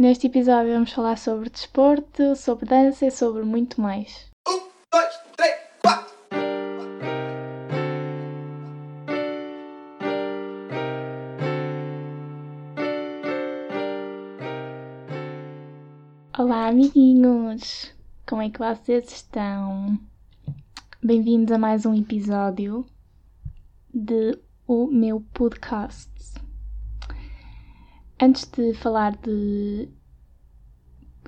Neste episódio vamos falar sobre desporto, sobre dança e sobre muito mais. Um, dois, três, quatro. Olá, amiguinhos! Como é que vocês estão? Bem-vindos a mais um episódio de o meu podcast. Antes de falar de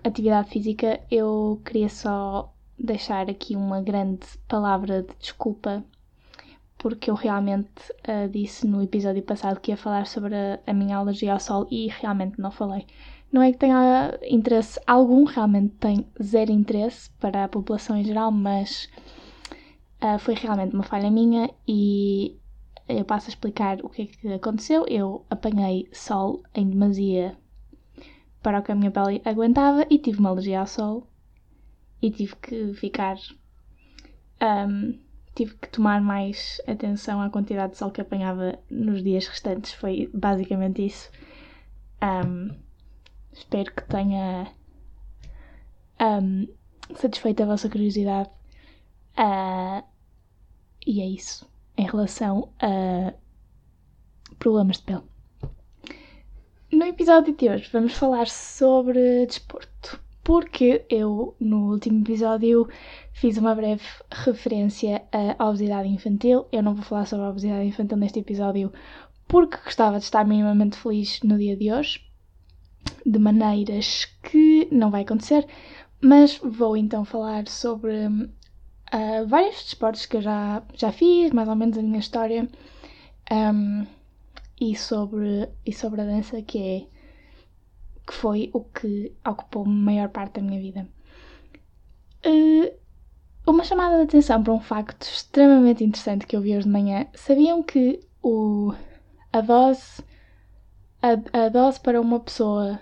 atividade física, eu queria só deixar aqui uma grande palavra de desculpa, porque eu realmente uh, disse no episódio passado que ia falar sobre a, a minha alergia ao sol e realmente não falei. Não é que tenha interesse algum, realmente tem zero interesse para a população em geral, mas uh, foi realmente uma falha minha e eu passo a explicar o que é que aconteceu. Eu apanhei sol em demasia para o que a minha pele aguentava e tive uma alergia ao sol e tive que ficar. Um, tive que tomar mais atenção à quantidade de sol que apanhava nos dias restantes. Foi basicamente isso. Um, Espero que tenha um, satisfeito a vossa curiosidade. Uh, e é isso em relação a problemas de pele. No episódio de hoje vamos falar sobre desporto, porque eu no último episódio fiz uma breve referência à obesidade infantil. Eu não vou falar sobre a obesidade infantil neste episódio porque gostava de estar minimamente feliz no dia de hoje, de maneiras que não vai acontecer, mas vou então falar sobre uh, vários desportos que eu já, já fiz, mais ou menos a minha história, um, e, sobre, e sobre a dança, que é que foi o que ocupou a maior parte da minha vida. Uh, uma chamada de atenção para um facto extremamente interessante que eu vi hoje de manhã. Sabiam que o, a dose a, a dose para uma pessoa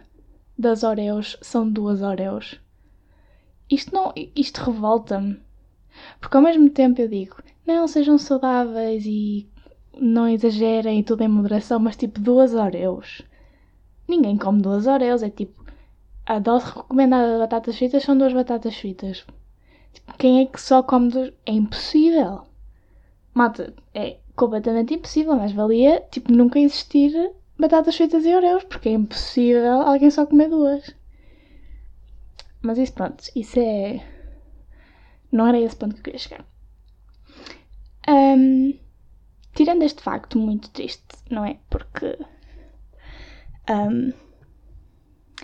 das Oreos são duas Oreos. Isto não. Isto revolta-me. Porque ao mesmo tempo eu digo, não, sejam saudáveis e não exagerem tudo em moderação, mas tipo duas Oreos. Ninguém come duas Oreos, é tipo. A dose recomendada de batatas fritas são duas batatas fritas. Tipo, quem é que só come duas? É impossível. Mata, é completamente impossível, mas valia tipo nunca existir batatas fritas e Oreos, porque é impossível alguém só comer duas. Mas isso, pronto, isso é. Não era esse ponto que eu queria chegar. Um, tirando este facto muito triste, não é? Porque. Um,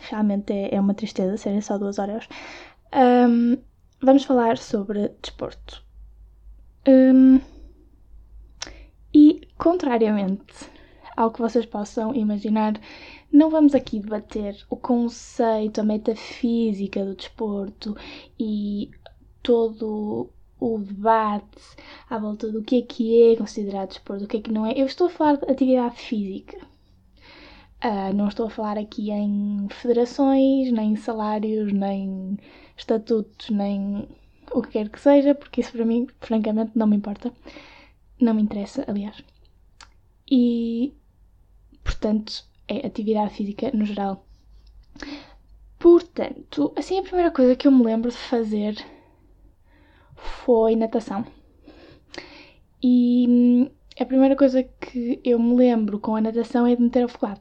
realmente é, é, uma tristeza serem só duas Oreos. Um, vamos falar sobre desporto. e, contrariamente ao que vocês possam imaginar. Não vamos aqui debater o conceito, a metafísica do desporto e todo o debate à volta do que é que é considerado desporto, o que é que não é. Eu estou a falar de atividade física. Uh, não estou a falar aqui em federações, nem salários, nem estatutos, nem o que quer que seja, porque isso para mim, francamente, não me importa. Não me interessa, aliás. E portanto, é atividade física no geral. Portanto, assim, a primeira coisa que eu me lembro de fazer foi natação. E hum, a primeira coisa que eu me lembro com a natação é de me ter afogado.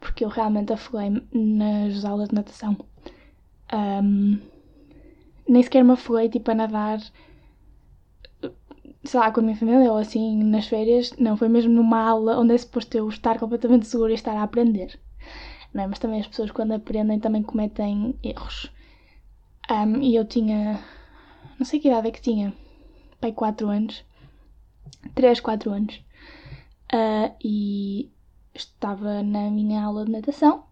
Porque eu realmente afoguei-me nas aulas de natação. Um, nem sequer me afoguei tipo a nadar sei lá, com a minha família ou assim nas férias, não, foi mesmo numa aula onde é suposto eu estar completamente segura e estar a aprender. É? Mas também as pessoas quando aprendem também cometem erros. Um, e eu tinha, não sei que idade é que tinha, pai 4 anos, 3, 4 anos, uh, e estava na minha aula de natação,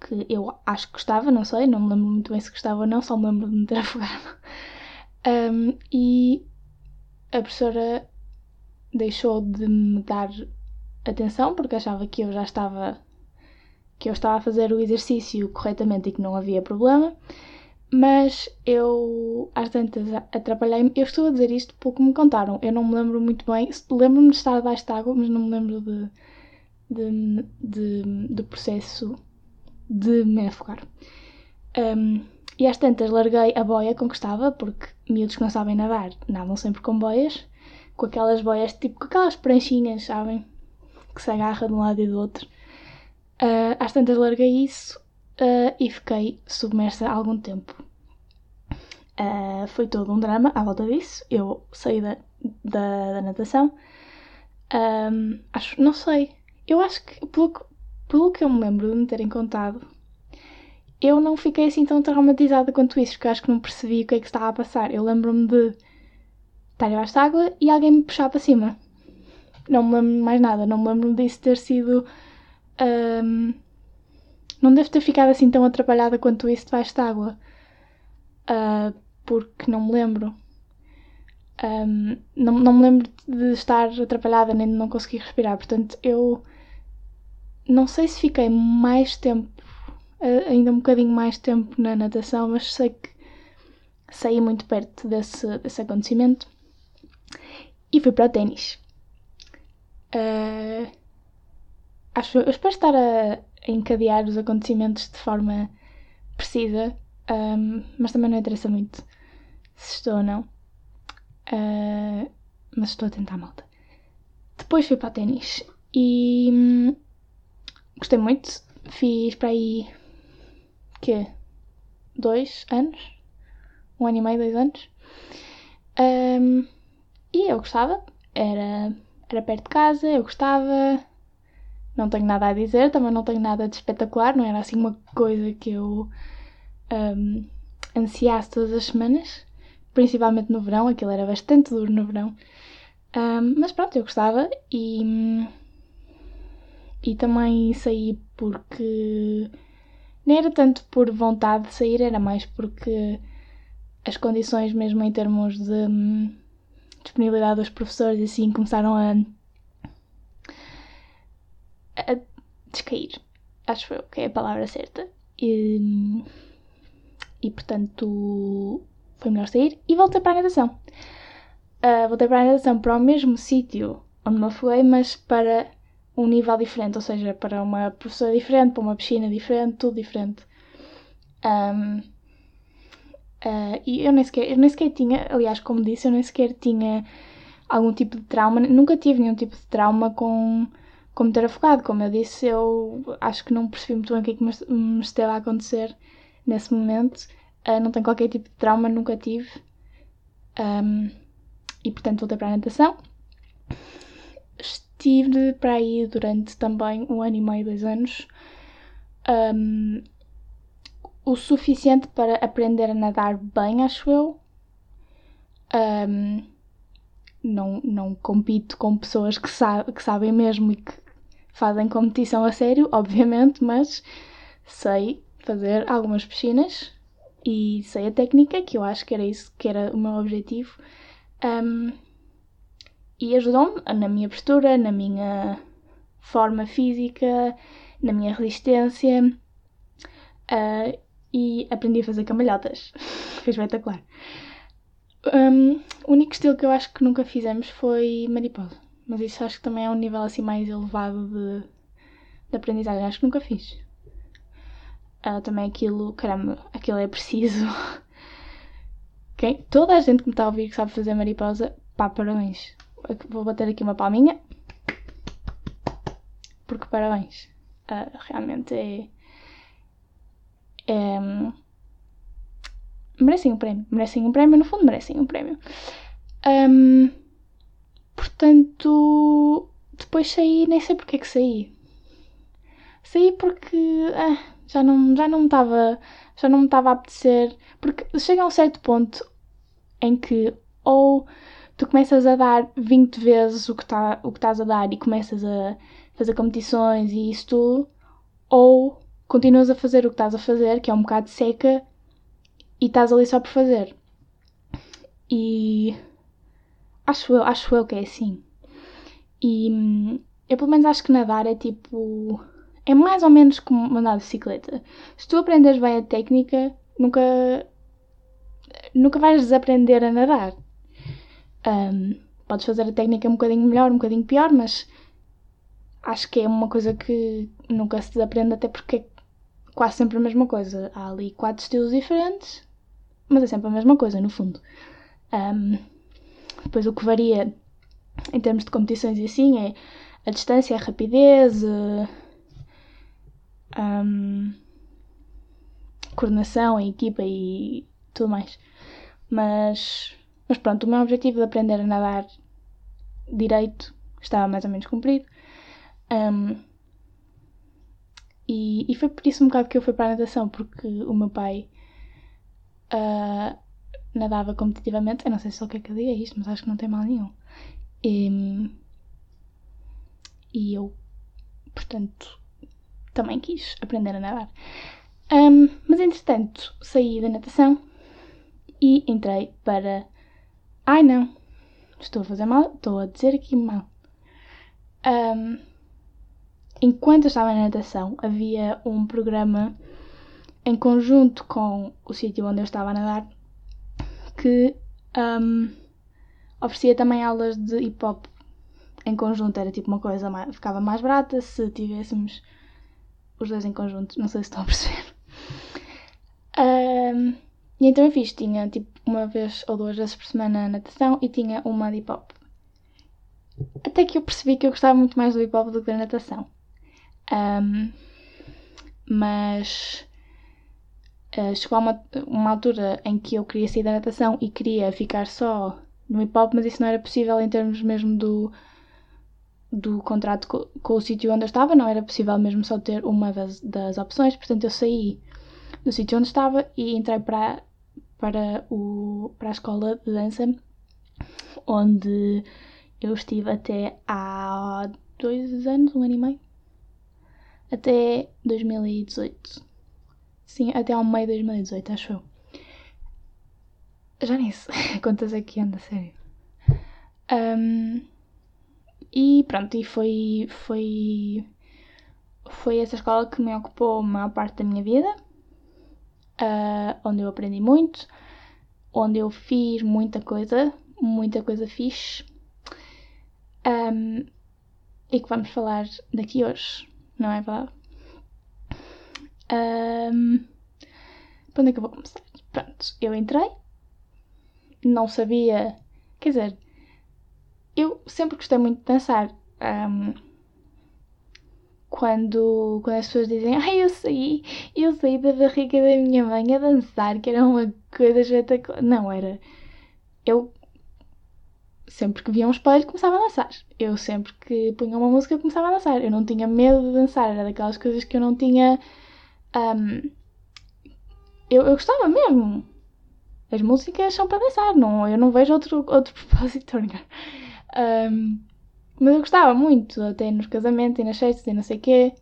que eu acho que gostava, não sei, não me lembro muito bem se gostava ou não, só me lembro de me ter afogado. Um, e a professora deixou de me dar atenção porque achava que eu já estava que eu estava a fazer o exercício corretamente e que não havia problema, mas eu às tantas atrapalhei-me. Eu estou a dizer isto porque me contaram, eu não me lembro muito bem, lembro-me de estar debaixo de água, mas não me lembro de, de, de, do processo de me afogar. Um, e às tantas larguei a boia com que estava, porque miúdos que não sabem nadar nadam sempre com boias, com aquelas boias, tipo com aquelas pranchinhas, sabem? Que se agarra de um lado e do outro. Uh, às tantas larguei isso uh, e fiquei submersa há algum tempo. Uh, foi todo um drama à volta disso. Eu saí da, da, da natação. Um, acho, não sei. Eu acho que, pelo, pelo que eu me lembro de me terem contado, eu não fiquei assim tão traumatizada quanto isso, porque acho que não percebi o que é que estava a passar. Eu lembro-me de estar debaixo de água e alguém me puxar para cima. Não me lembro mais nada, não me lembro disso ter sido. Um, não devo ter ficado assim tão atrapalhada quanto isso debaixo de água. Uh, porque não me lembro. Um, não, não me lembro de estar atrapalhada nem de não conseguir respirar. Portanto, eu não sei se fiquei mais tempo ainda um bocadinho mais tempo na natação, mas sei que saí muito perto desse, desse acontecimento e fui para o ténis. Uh, acho, eu espero estar a, encadear os acontecimentos de forma precisa, um, mas também não interessa muito se estou ou não. Uh, mas estou a tentar malta. Depois fui para ténis e hum, gostei muito. Fiz para aí que dois anos, um ano e meio, dois anos. Um, e eu gostava, era, era perto de casa, eu gostava, não tenho nada a dizer, também não tenho nada de espetacular, não era assim uma coisa que eu um, ansiasse todas as semanas, principalmente no verão, aquilo era bastante duro no verão. Um, mas pronto, eu gostava e, e também saí porque nem era tanto por vontade de sair, era mais porque as condições, mesmo em termos de hum, disponibilidade dos professores, assim, começaram a, a descair. Acho eu que é a palavra certa. E, e portanto foi melhor sair e voltei para a natação. Uh, voltei para a natação para o mesmo sítio onde me afoguei, mas para um nível diferente, ou seja, para uma professora diferente, para uma piscina diferente, tudo diferente. Um, uh, ah, e eu nem, sequer, eu nem sequer tinha, aliás, como disse, eu nem sequer tinha algum tipo de trauma, nunca tive nenhum tipo de trauma com, com me ter afogado. Como eu disse, eu acho que não percebi muito bem o que é que me, esteve a acontecer nesse momento. Uh, não tenho qualquer tipo de trauma, nunca tive. Um, e portanto voltei para a natação estive para aí durante também um ano e meio, dois anos, um, o suficiente para aprender a nadar bem, acho eu. Um, não, não compito com pessoas que, que sabem mesmo e que fazem competição a sério, obviamente, mas sei fazer algumas piscinas e sei a técnica, que eu acho que era isso que era o meu objetivo. Um, e ajudou-me na minha postura, na minha forma física, na minha resistência uh, e aprendi a fazer cambalhotas. Foi espetacular. Um, o único estilo que eu acho que nunca fizemos foi mariposa, mas isso acho que também é um nível assim mais elevado de, de aprendizagem. Acho que nunca fiz. Uh, também aquilo, caramba, aquilo é preciso. okay? Toda a gente que me está a ouvir que sabe fazer mariposa, pá, parabéns vou bater aqui uma palminha. Porque parabéns. Uh, realmente é. é merecem um prémio. Merecem um prémio, no fundo, merecem um prémio. Um, portanto, depois saí, nem sei porque é que saí. Saí porque ah, já não já não estava já não me estava a apetecer. Porque chega a um certo ponto em que ou tu começas a dar 20 vezes o que, tá, o que estás a dar e começas a fazer competições e isso tudo, ou continuas a fazer o que estás a fazer, que é um bocado seca, e estás ali só por fazer. E acho eu, acho eu que é assim. E eu pelo menos acho que nadar é tipo. É mais ou menos como andar de bicicleta. Se tu aprenderes bem a técnica, nunca. nunca vais desaprender a nadar. Um, podes fazer a técnica um bocadinho melhor, um bocadinho pior, mas acho que é uma coisa que nunca se desaprende, até porque quase sempre a mesma coisa. Há ali quatro estilos diferentes, mas é sempre a mesma coisa, no fundo. Um, depois o que varia em termos de competições e assim é a distância, a rapidez, uh, um, coordenação, a equipa e tudo mais. Mas, mas pronto, o meu objetivo de aprender a nadar direito estava mais ou menos cumprido. Um, e, e foi por isso um bocado que eu fui para a natação, porque o meu pai uh, nadava competitivamente. Eu não sei se ele quer que eu diga isto, mas acho que não tem mal nenhum. E, e eu, portanto, também quis aprender a nadar. Um, mas entretanto, saí da natação e entrei para. Ai não! Estou a fazer mal, estou a dizer aqui mal. Um, enquanto eu estava na natação, havia um programa em conjunto com o sítio onde eu estava a nadar que um, oferecia também aulas de hip hop em conjunto. Era tipo uma coisa, mais, ficava mais barata se tivéssemos os dois em conjunto. Não sei se estão a perceber. Um, e então eu fiz, tinha tipo uma vez ou duas vezes por semana natação e tinha uma de hip hop. Até que eu percebi que eu gostava muito mais do hip hop do que da natação. Um, mas uh, chegou a uma, uma altura em que eu queria sair da natação e queria ficar só no hip hop, mas isso não era possível em termos mesmo do, do contrato com, com o sítio onde eu estava, não era possível mesmo só ter uma das, das opções, portanto eu saí do sítio onde estava e entrei para, para, o, para a escola de dança, onde eu estive até há dois anos, um ano e meio até 2018. Sim, até ao meio de 2018, acho eu. Já nem sei quantas é que anda, sério. Um, e pronto, e foi, foi, foi essa escola que me ocupou a maior parte da minha vida, uh, onde eu aprendi muito, onde eu fiz muita coisa, muita coisa fixe, um, e que vamos falar daqui hoje não é verdade? Um, para onde é que eu vou começar? Pronto, eu entrei, não sabia. Quer dizer, eu sempre gostei muito de dançar. Um, quando, quando as pessoas dizem, ai, ah, eu saí, eu saí da barriga da minha mãe a dançar, que era uma coisa espetacular. Não, era. Eu sempre que via um espelho começava a dançar. Eu sempre que punha uma música começava a dançar. Eu não tinha medo de dançar, era daquelas coisas que eu não tinha. Um, eu, eu gostava mesmo. As músicas são para dançar, não, eu não vejo outro, outro propósito. Um, mas eu gostava muito, até nos casamentos e nas festas e não sei o quê.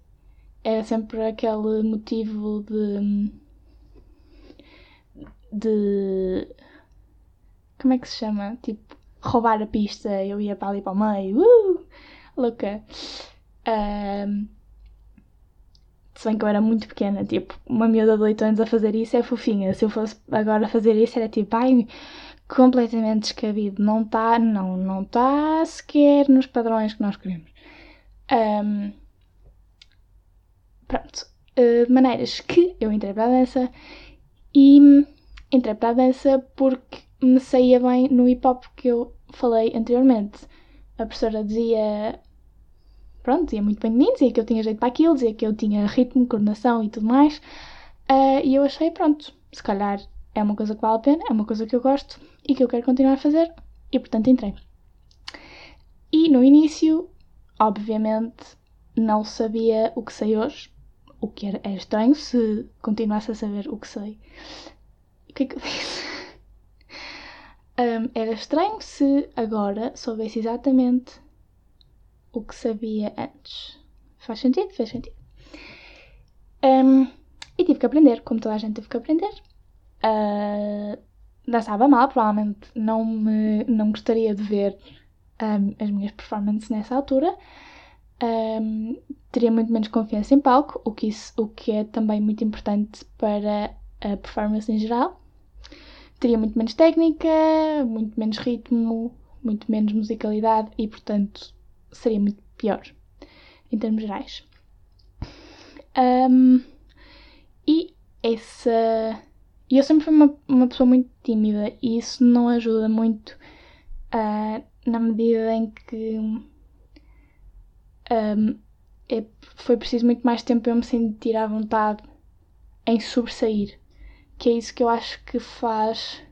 Era sempre aquele motivo de. de. Como é que se chama? Tipo, roubar a pista, eu ia para ali para o meio, uh, louca. Um, se bem que eu era muito pequena, tipo, uma miúda de 8 anos a fazer isso é fofinha. Se eu fosse agora fazer isso, era tipo, ai, completamente descabido. Não está, não, não está sequer nos padrões que nós queremos. Um, pronto. Uh, maneiras que eu entrei para a dança e entrei para a dança porque me saía bem no hip hop que eu falei anteriormente. A professora dizia. Pronto, dizia muito bem de mim, dizia que eu tinha jeito para aquilo, dizia que eu tinha ritmo, coordenação e tudo mais. Uh, e eu achei, pronto, se calhar é uma coisa que vale a pena, é uma coisa que eu gosto e que eu quero continuar a fazer, e portanto entrei. E no início, obviamente, não sabia o que sei hoje, o que era, é estranho se continuasse a saber o que sei. O que é que eu disse? Um, era estranho se agora soubesse exatamente o que sabia antes. Faz sentido? Faz sentido. Um, e tive que aprender, como toda a gente teve que aprender. Uh, dançava mal, provavelmente não, me, não gostaria de ver um, as minhas performances nessa altura. Um, teria muito menos confiança em palco, o que, isso, o que é também muito importante para a performance em geral teria muito menos técnica, muito menos ritmo, muito menos musicalidade e, portanto, seria muito pior em termos gerais. Um, e essa. Eu sempre fui uma, uma pessoa muito tímida e isso não ajuda muito uh, na medida em que um, é, foi preciso muito mais tempo para eu me sentir à vontade em sobressair. Que é isso que eu acho que faz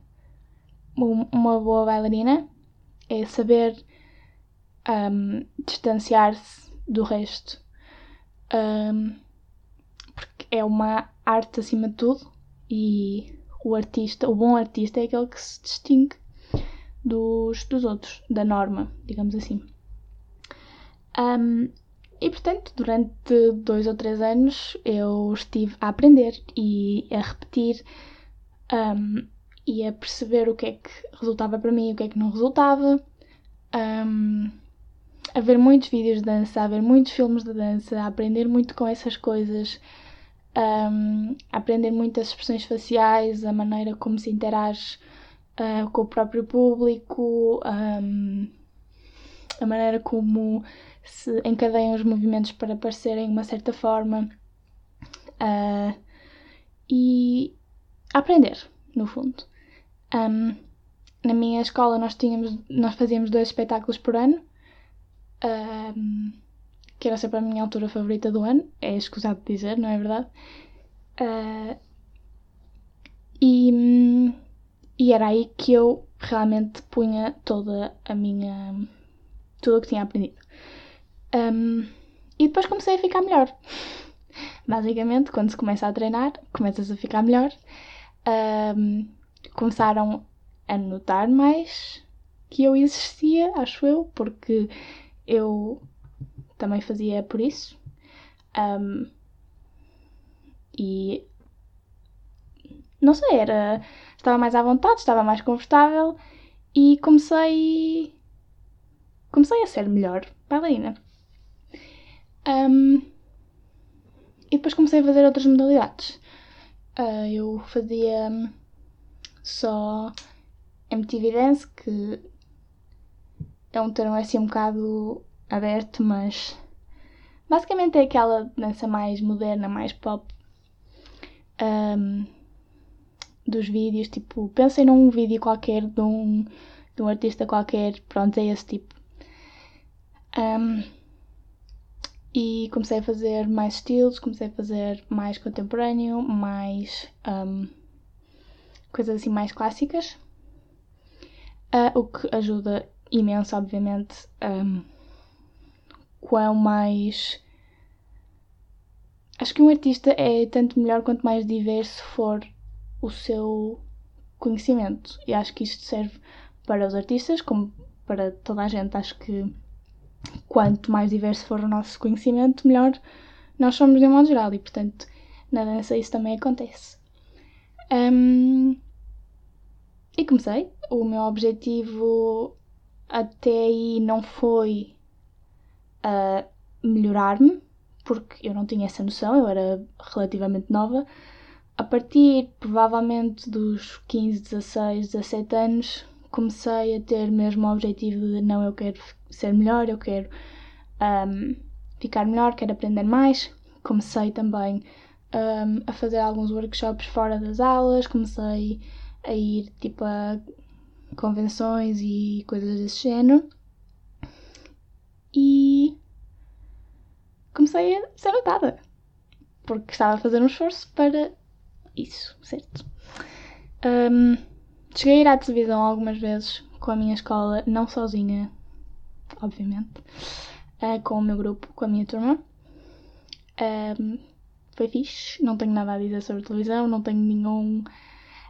uma boa bailarina, é saber um, distanciar-se do resto. Um, porque é uma arte acima de tudo e o artista, o bom artista é aquele que se distingue dos, dos outros, da norma, digamos assim. Um, e portanto, durante dois ou três anos eu estive a aprender e a repetir um, e a perceber o que é que resultava para mim e o que é que não resultava. Um, a ver muitos vídeos de dança, a ver muitos filmes de dança, a aprender muito com essas coisas, um, a aprender muitas expressões faciais, a maneira como se interage uh, com o próprio público, um, a maneira como se encadeiam os movimentos para parecerem uma certa forma. Uh, e aprender, no fundo. Um, na minha escola nós tínhamos, nós fazíamos dois espetáculos por ano, um, que era sempre a minha altura favorita do ano, é escusado dizer, não é verdade? Uh, e, e era aí que eu realmente punha toda a minha. tudo o que tinha aprendido. Um, e depois comecei a ficar melhor. Basicamente, quando se começa a treinar, começas a ficar melhor. Um, começaram a notar mais que eu existia, acho eu, porque eu também fazia por isso. Um, e não sei, era. Estava mais à vontade, estava mais confortável e comecei. Comecei a ser melhor bailarina. Um, e depois comecei a fazer outras modalidades. Uh, eu fazia só MTV Dance, que é um termo assim um bocado aberto, mas basicamente é aquela dança mais moderna, mais pop um, dos vídeos. Tipo, pensem num vídeo qualquer de um, de um artista qualquer, pronto, é esse tipo. Um, e comecei a fazer mais estilos, comecei a fazer mais contemporâneo, mais um, coisas assim mais clássicas, uh, o que ajuda imenso, obviamente, um, quão mais. Acho que um artista é tanto melhor quanto mais diverso for o seu conhecimento. E acho que isto serve para os artistas, como para toda a gente. Acho que quanto mais diverso for o nosso conhecimento, melhor nós somos de um modo geral e, portanto, na dança isso também acontece. Um, e comecei. O meu objetivo até aí não foi uh, melhorar-me, porque eu não tinha essa noção, eu era relativamente nova. A partir, provavelmente, dos 15, 16, 17 anos, comecei a ter mesmo o objetivo de não, eu quero ser melhor, eu quero um, ficar melhor, quero aprender mais. Comecei também um, a fazer alguns workshops fora das aulas, comecei a ir tipo a convenções e coisas desse género. E comecei a ser notada. Porque estava a fazer um esforço para isso, certo? Um, cheguei a ir à televisão algumas vezes com a minha escola, não sozinha, obviamente, uh, com o meu grupo, com a minha turma. Um, foi fixe, não tenho nada a dizer sobre televisão, não tenho nenhum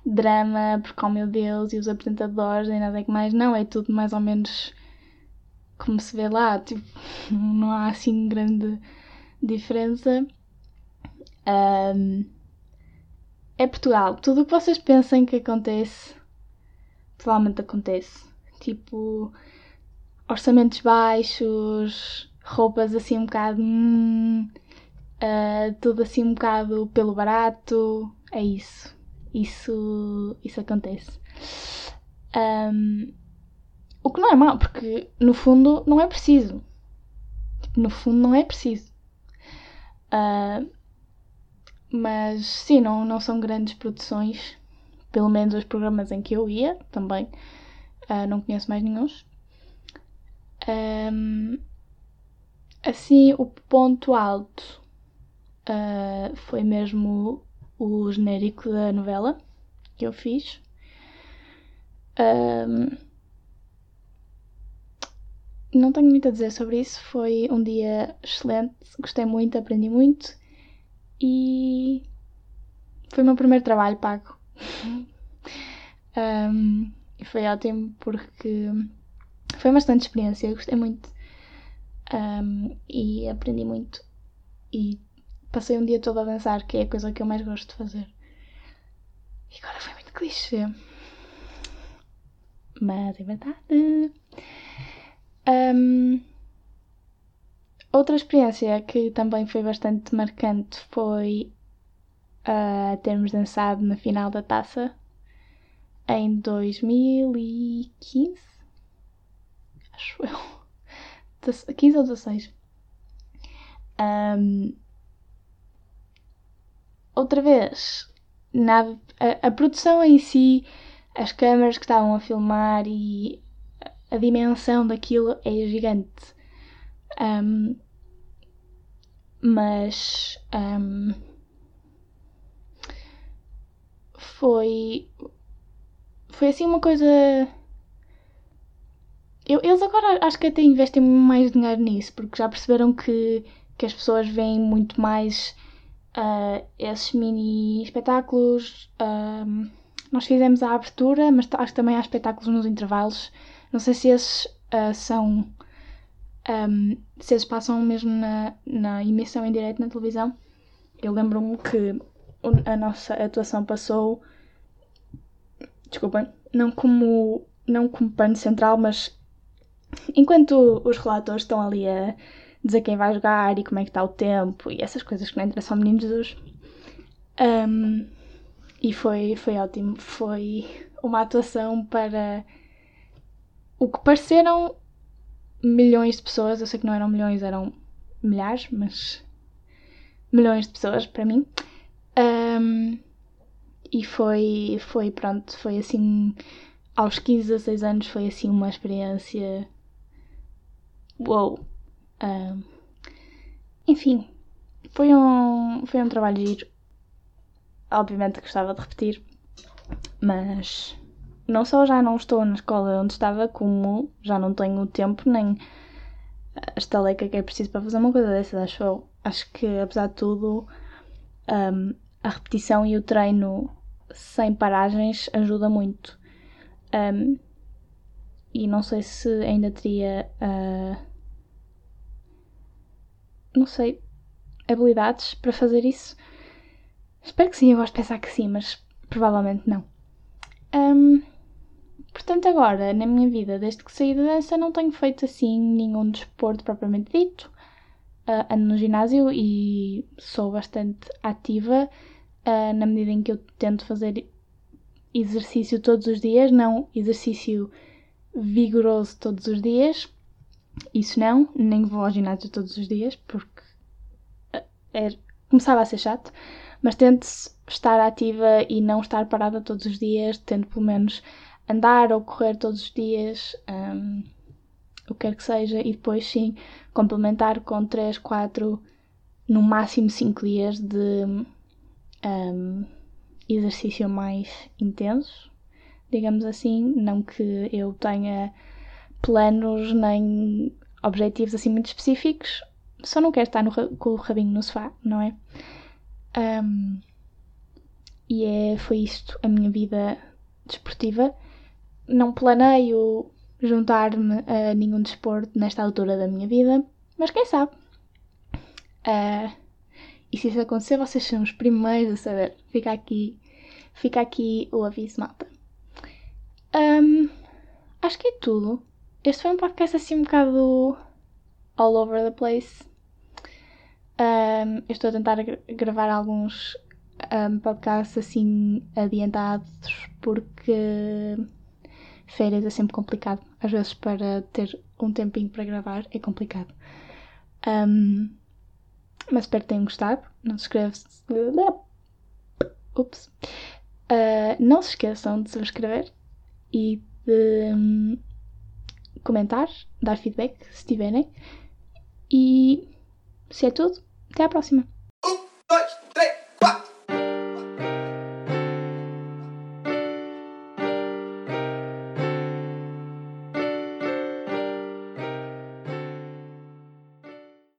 drama, porque oh meu Deus, e os apresentadores, nem nada que mais, não, é tudo mais ou menos como se vê lá, tipo, não há assim grande diferença. Um, é Portugal, tudo o que vocês pensem que acontece, provavelmente acontece. Tipo, orçamentos baixos, roupas assim um bocado. Hum, uh, tudo assim um bocado pelo barato. É isso. Isso, isso acontece. Um, o que não é mau, porque no fundo não é preciso. Tipo, no fundo não é preciso. Uh, mas sim, não, não são grandes produções, pelo menos os programas em que eu ia também. Uh, não conheço mais nenhum. Um, assim, o ponto alto uh, foi mesmo o genérico da novela que eu fiz. Um, não tenho muito a dizer sobre isso. Foi um dia excelente, gostei muito, aprendi muito e foi o meu primeiro trabalho pago. um, e foi ótimo porque foi bastante experiência, gostei muito um, e aprendi muito. E passei um dia todo a dançar, que é a coisa que eu mais gosto de fazer. E agora foi muito clichê. Mas é verdade. Um, outra experiência que também foi bastante marcante foi uh, termos dançado na final da taça em 2015. Acho eu. 15 ou 16. Um, outra vez, nada, a, a, produção em si, as câmaras que estavam a filmar e a dimensão daquilo é gigante. Um, mas um, foi foi assim uma coisa eu, eles agora acho que até investem mais dinheiro nisso porque já perceberam que, que as pessoas veem muito mais uh, esses mini espetáculos um, nós fizemos a abertura mas acho que também há espetáculos nos intervalos não sei se esses uh, são. Um, se eles passam mesmo na, na emissão em direto na televisão. Eu lembro-me que a nossa atuação passou. Desculpem, não como, não como pano central, mas enquanto os relatores estão ali a dizer quem vai jogar e como é que está o tempo e essas coisas que não interessam ao menino Jesus. Um, e foi, foi ótimo. Foi uma atuação para o que pareceram milhões de pessoas, eu sei que não eram milhões, eram milhares, mas milhões de pessoas para mim. Um, e foi, foi, pronto, foi assim, aos 15, 16 anos, foi assim uma experiência. Uou! Um, enfim, foi um, foi um trabalho giro. Obviamente gostava de repetir, mas não só já não estou na escola onde estava, como já não tenho tempo nem a estaleca que é preciso para fazer uma coisa dessas, acho Acho que, apesar de tudo, um, a repetição e o treino sem paragens ajuda muito. Um, e não sei se ainda teria. Uh, não sei. habilidades para fazer isso. Espero que sim, eu gosto de pensar que sim, mas provavelmente não. Um, Portanto, agora, na minha vida, desde que saí da dança, não tenho feito assim nenhum desporto propriamente dito. Uh, ando no ginásio e sou bastante ativa uh, na medida em que eu tento fazer exercício todos os dias, não exercício vigoroso todos os dias. Isso não, nem vou ao ginásio todos os dias porque é, começava a ser chato, mas tento estar ativa e não estar parada todos os dias, tento pelo menos andar ou correr todos os dias, um, o que quer que seja, e depois sim complementar com 3, 4, no máximo 5 dias de um, exercício mais intenso, digamos assim. Não que eu tenha planos nem objetivos assim muito específicos, só não quero estar no, com o rabinho no sofá, não é? Um, e é, foi isto a minha vida desportiva não planeio juntar-me a nenhum desporto nesta altura da minha vida, mas quem sabe? Uh, e se isso acontecer, vocês são os primeiros a saber. Fica aqui, fica aqui o aviso, malta. Um, acho que é tudo. Este foi um podcast assim um bocado all over the place. Um, eu estou a tentar gravar alguns um, podcasts assim adiantados porque férias é sempre complicado. Às vezes, para ter um tempinho para gravar, é complicado. Um, mas espero que tenham gostado. Não se escreve. Ups. Uh, não se esqueçam de subscrever e de comentar, dar feedback se tiverem. E se é tudo, até à próxima!